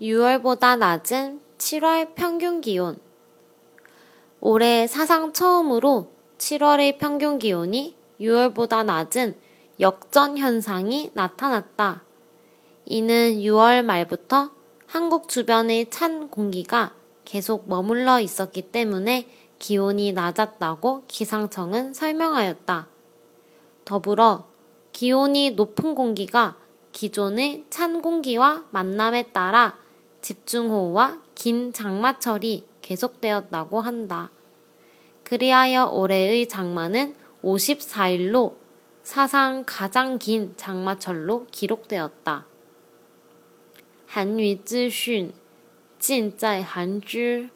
6월보다 낮은 7월 평균 기온. 올해 사상 처음으로 7월의 평균 기온이 6월보다 낮은 역전 현상이 나타났다. 이는 6월 말부터 한국 주변의 찬 공기가 계속 머물러 있었기 때문에 기온이 낮았다고 기상청은 설명하였다. 더불어 기온이 높은 공기가 기존의 찬 공기와 만남에 따라 집중호우와 긴 장마철이 계속되었다고 한다. 그리하여 올해의 장마는 54일로 사상 가장 긴 장마철로 기록되었다. 韩语资讯尽在韩知。